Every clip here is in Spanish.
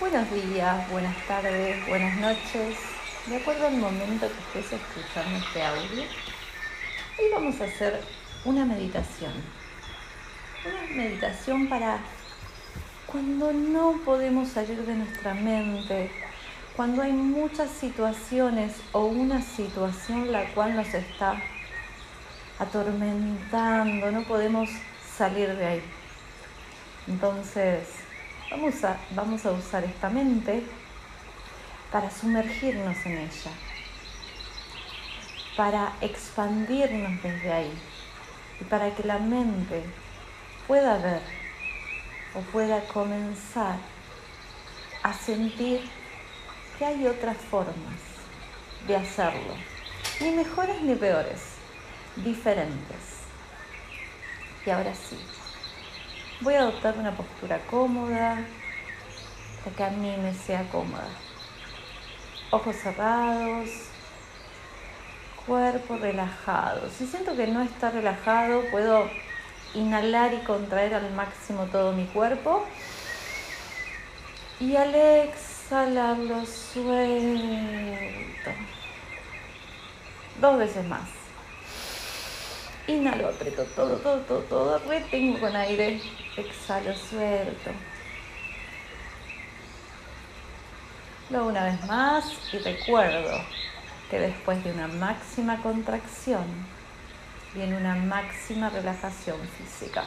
Buenos días, buenas tardes, buenas noches, de acuerdo al momento que estés escuchando este audio. Hoy vamos a hacer una meditación. Una meditación para cuando no podemos salir de nuestra mente, cuando hay muchas situaciones o una situación la cual nos está atormentando, no podemos salir de ahí. Entonces, vamos a, vamos a usar esta mente para sumergirnos en ella, para expandirnos desde ahí y para que la mente pueda ver o pueda comenzar a sentir que hay otras formas de hacerlo, ni mejores ni peores, diferentes. Y ahora sí, voy a adoptar una postura cómoda, para que a mí me sea cómoda. Ojos cerrados, cuerpo relajado. Si siento que no está relajado, puedo inhalar y contraer al máximo todo mi cuerpo. Y al exhalar lo suelto. Dos veces más. Inhalo, aprieto todo, todo, todo, todo. Retengo con aire. Exhalo, suelto. Luego una vez más y recuerdo que después de una máxima contracción viene una máxima relajación física.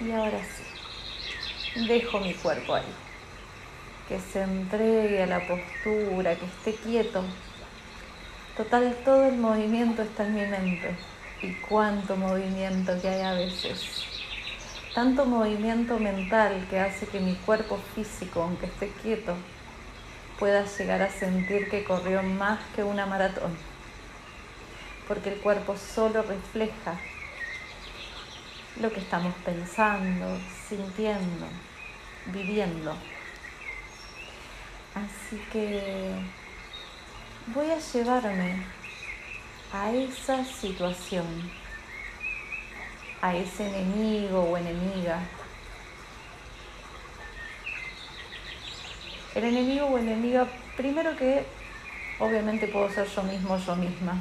Y ahora sí, dejo mi cuerpo ahí, que se entregue a la postura, que esté quieto. Total, todo el movimiento está en mi mente. Y cuánto movimiento que hay a veces tanto movimiento mental que hace que mi cuerpo físico, aunque esté quieto, pueda llegar a sentir que corrió más que una maratón, porque el cuerpo solo refleja lo que estamos pensando, sintiendo, viviendo. Así que voy a llevarme a esa situación a ese enemigo o enemiga. El enemigo o enemiga, primero que obviamente puedo ser yo mismo, yo misma,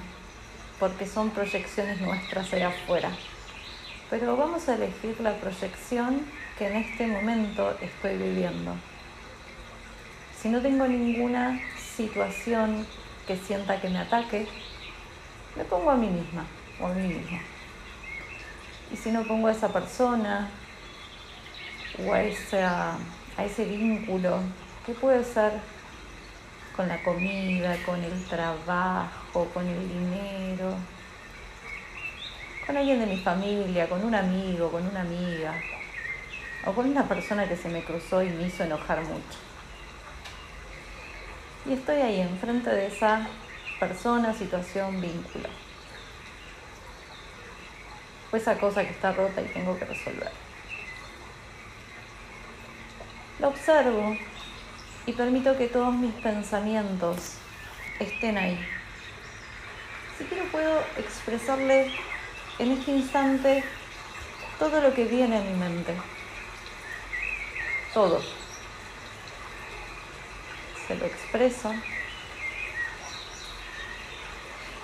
porque son proyecciones nuestras allá afuera. Pero vamos a elegir la proyección que en este momento estoy viviendo. Si no tengo ninguna situación que sienta que me ataque, me pongo a mí misma o a mí mismo. Y si no pongo a esa persona o a, a ese vínculo, ¿qué puede ser con la comida, con el trabajo, con el dinero, con alguien de mi familia, con un amigo, con una amiga, o con una persona que se me cruzó y me hizo enojar mucho. Y estoy ahí enfrente de esa persona, situación, vínculo esa cosa que está rota y tengo que resolver. Lo observo y permito que todos mis pensamientos estén ahí. Si quiero puedo expresarle en este instante todo lo que viene a mi mente. Todo. Lo expreso.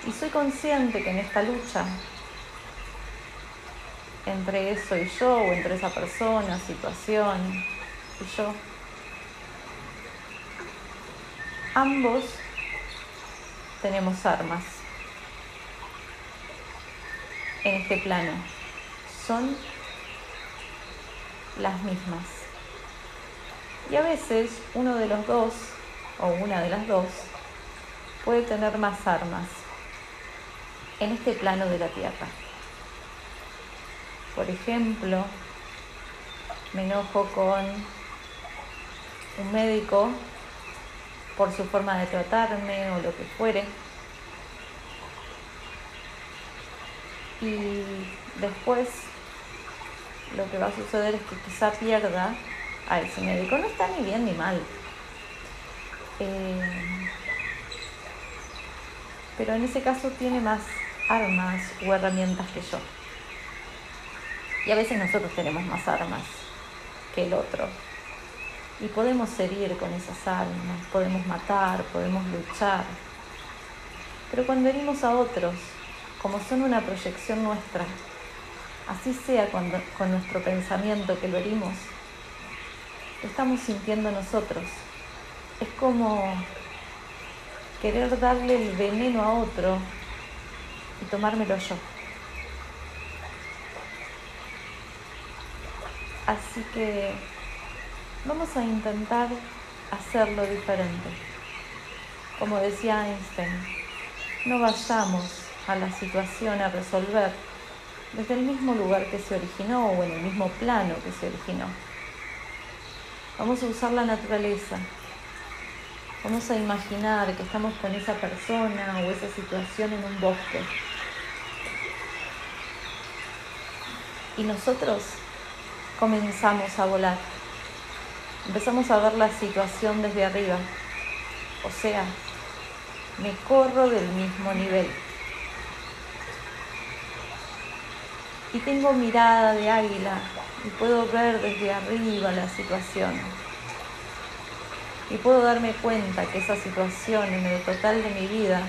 Y soy consciente que en esta lucha entre eso y yo, o entre esa persona, situación y yo. Ambos tenemos armas en este plano. Son las mismas. Y a veces uno de los dos, o una de las dos, puede tener más armas en este plano de la Tierra. Por ejemplo, me enojo con un médico por su forma de tratarme o lo que fuere. Y después lo que va a suceder es que quizá pierda a ese médico. No está ni bien ni mal. Eh, pero en ese caso tiene más armas o herramientas que yo. Y a veces nosotros tenemos más armas que el otro. Y podemos herir con esas armas, podemos matar, podemos luchar. Pero cuando herimos a otros, como son una proyección nuestra, así sea cuando, con nuestro pensamiento que lo herimos, lo estamos sintiendo nosotros. Es como querer darle el veneno a otro y tomármelo yo. Así que vamos a intentar hacerlo diferente. Como decía Einstein, no vayamos a la situación a resolver desde el mismo lugar que se originó o en el mismo plano que se originó. Vamos a usar la naturaleza. Vamos a imaginar que estamos con esa persona o esa situación en un bosque. Y nosotros comenzamos a volar. Empezamos a ver la situación desde arriba. O sea, me corro del mismo nivel. y tengo mirada de águila y puedo ver desde arriba la situación. Y puedo darme cuenta que esa situación en el total de mi vida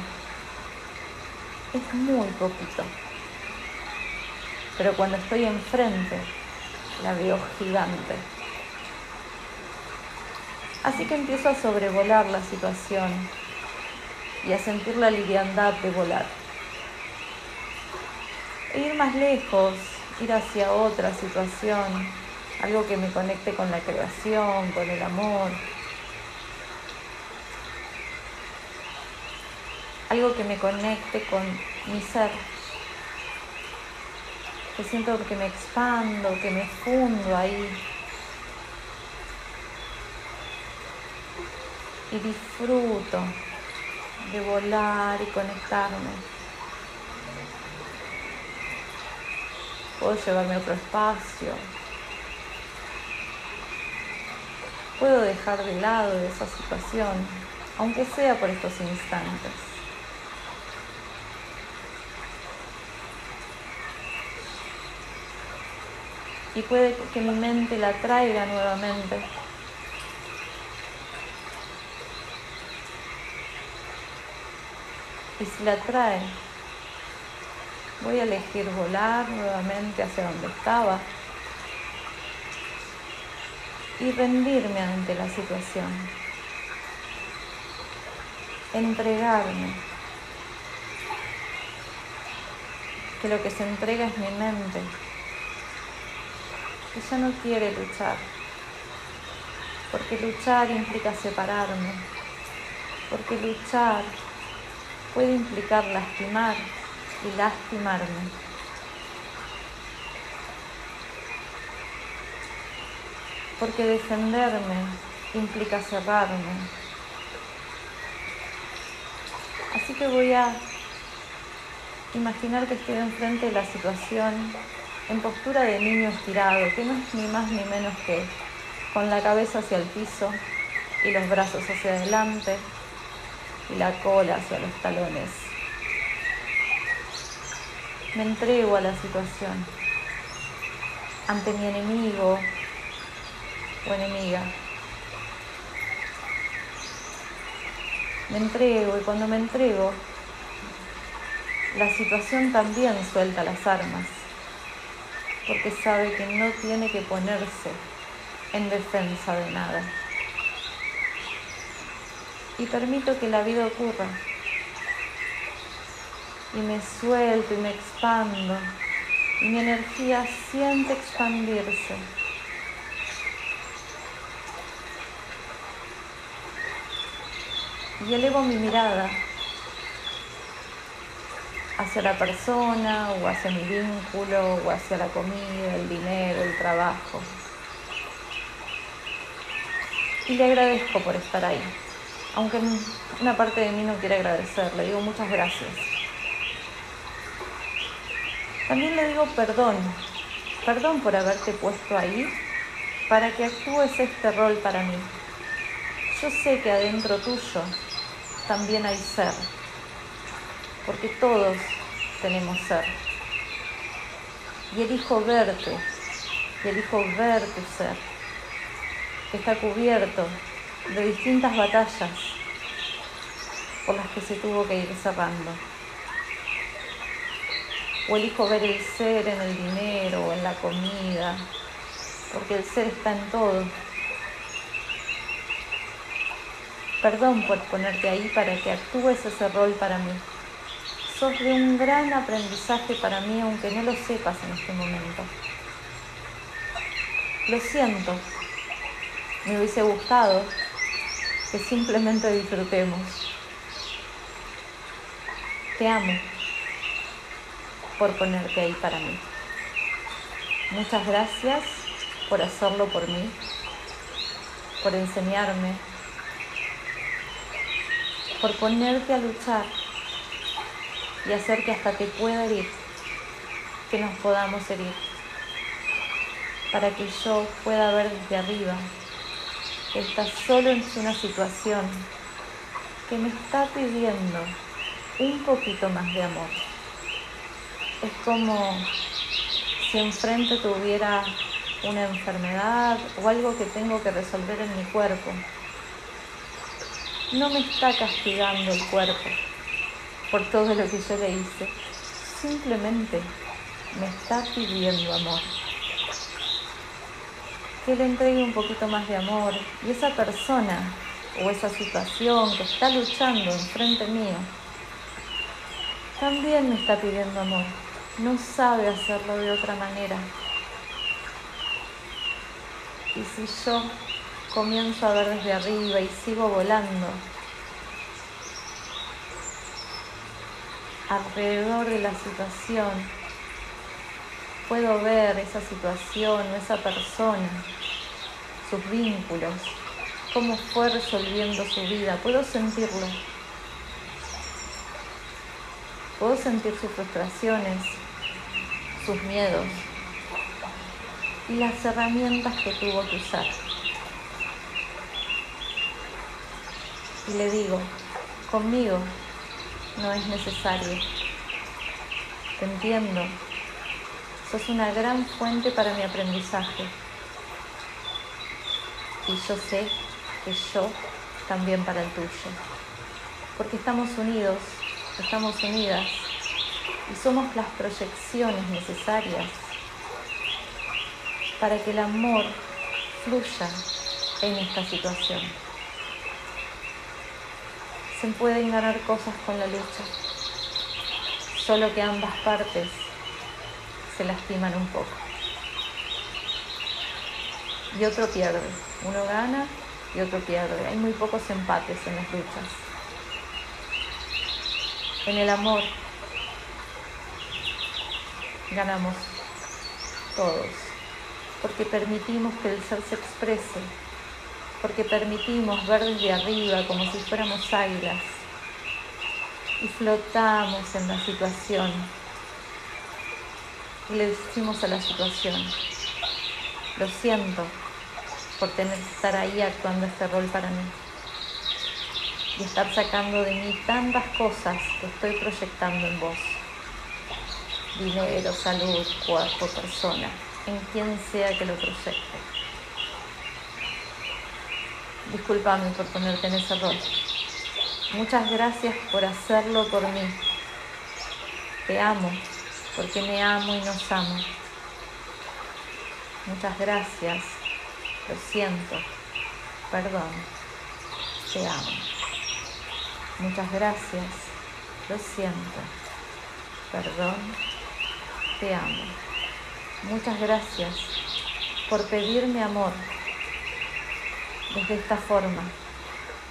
es muy poquito. Pero cuando estoy enfrente, la veo gigante. Así que empiezo a sobrevolar la situación y a sentir la liviandad de volar e ir más lejos, ir hacia otra situación, algo que me conecte con la creación, con el amor, algo que me conecte con mi ser, que siento que me expando, que me fundo ahí. Y disfruto de volar y conectarme. puedo llevarme a otro espacio, puedo dejar de lado esa situación, aunque sea por estos instantes. Y puede que mi mente la traiga nuevamente. Y si la trae, Voy a elegir volar nuevamente hacia donde estaba y rendirme ante la situación. Entregarme. Que lo que se entrega es mi mente, ya no quiere luchar, porque luchar implica separarme, porque luchar puede implicar lastimar y lastimarme. Porque defenderme implica cerrarme. Así que voy a imaginar que estoy enfrente de la situación en postura de niño estirado, que no es ni más ni menos que con la cabeza hacia el piso y los brazos hacia adelante y la cola hacia los talones me entrego a la situación ante mi enemigo o enemiga. Me entrego y cuando me entrego, la situación también suelta las armas, porque sabe que no tiene que ponerse en defensa de nada. Y permito que la vida ocurra y me suelto y me expando y mi energía siente expandirse. Y elevo mi mirada hacia la persona o hacia mi vínculo o hacia la comida, el dinero, el trabajo. Y le agradezco por estar ahí, aunque una parte de mí no quiere agradecerle, digo muchas gracias. También le digo perdón, perdón por haberte puesto ahí para que actúes este rol para mí. Yo sé que adentro tuyo también hay ser, porque todos tenemos ser. y elijo verte, y elijo ver tu ser, que está cubierto de distintas batallas por las que se tuvo que ir cerrando. O elijo ver el ser en el dinero o en la comida, porque el ser está en todo. Perdón por ponerte ahí para que actúes ese rol para mí. Sos de un gran aprendizaje para mí, aunque no lo sepas en este momento. Lo siento. Me hubiese gustado que simplemente disfrutemos. Te amo por ponerte ahí para mí. Muchas gracias por hacerlo por mí, por enseñarme, por ponerte a luchar y hacer que hasta te pueda herir, que nos podamos herir, para que yo pueda ver desde arriba que estás solo en una situación que me está pidiendo un poquito más de amor. Es como si enfrente tuviera una enfermedad o algo que tengo que resolver en mi cuerpo no me está castigando el cuerpo por todo lo que yo le hice. Simplemente me está pidiendo amor. Que le entregue un poquito más de amor y esa persona o esa situación que está luchando enfrente mío también me está pidiendo amor. No sabe hacerlo de otra manera. Y si yo comienzo a ver desde arriba y sigo volando. Alrededor de la situación, puedo ver esa situación o esa persona, sus vínculos, cómo fue resolviendo su vida, puedo sentirlo. Puedo sentir sus frustraciones, sus miedos y las herramientas que tuvo que usar. y le digo, conmigo no es necesario. Te entiendo. Sos una gran fuente para mi aprendizaje. Y yo sé que yo también para el tuyo. Porque estamos unidos, estamos unidas y somos las proyecciones necesarias para que el amor fluya en esta situación se pueden ganar cosas con la lucha, solo que ambas partes se lastiman un poco. Y otro pierde, uno gana y otro pierde. Hay muy pocos empates en las luchas. En el amor ganamos todos, porque permitimos que el ser se exprese porque permitimos ver desde arriba como si fuéramos águilas y flotamos en la situación y le decimos a la situación, lo siento por tener que estar ahí actuando este rol para mí y estar sacando de mí tantas cosas que estoy proyectando en vos. Dinero, salud, cuerpo, persona, en quien sea que lo proyecte. Disculpame por ponerte en ese rol. Muchas gracias por hacerlo por mí. Te amo porque me amo y nos amo. Muchas gracias. Lo siento. Perdón. Te amo. Muchas gracias. Lo siento. Perdón. Te amo. Muchas gracias por pedirme amor desde esta forma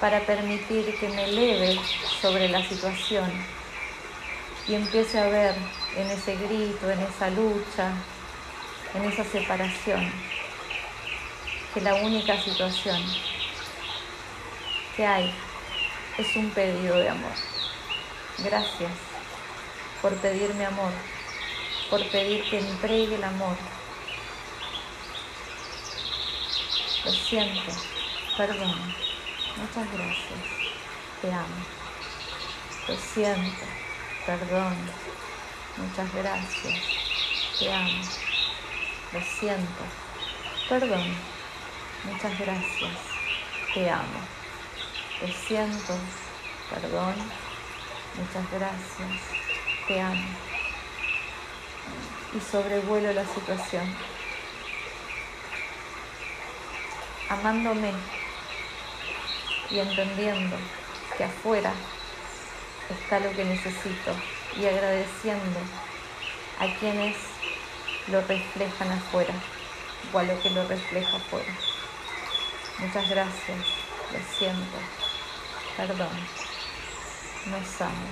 para permitir que me eleve sobre la situación y empiece a ver en ese grito, en esa lucha, en esa separación, que la única situación que hay es un pedido de amor. Gracias por pedirme amor, por pedir que entregue el amor. Lo siento. Perdón. Muchas gracias. Te amo. Lo siento. Perdón. Muchas gracias. te amo, lo siento, perdón, muchas gracias, te amo, lo siento, perdón, muchas gracias, te amo. Y sobrevuelo la situación, amándome y entendiendo que afuera está lo que necesito y agradeciendo a quienes lo reflejan afuera o a lo que lo refleja afuera. Muchas gracias, lo siento, perdón, nos amo,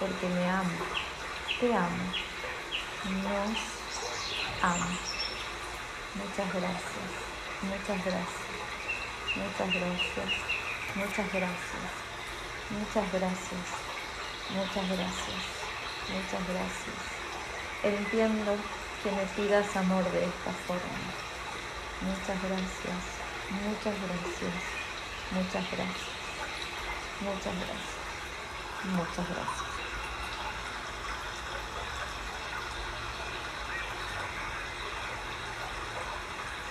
porque me amo, te amo, nos amo. Muchas gracias, muchas gracias, muchas gracias, muchas gracias, muchas gracias, muchas gracias, muchas gracias. Entiendo que me pidas amor de esta forma. Muchas gracias, muchas gracias, muchas gracias, muchas gracias, muchas gracias.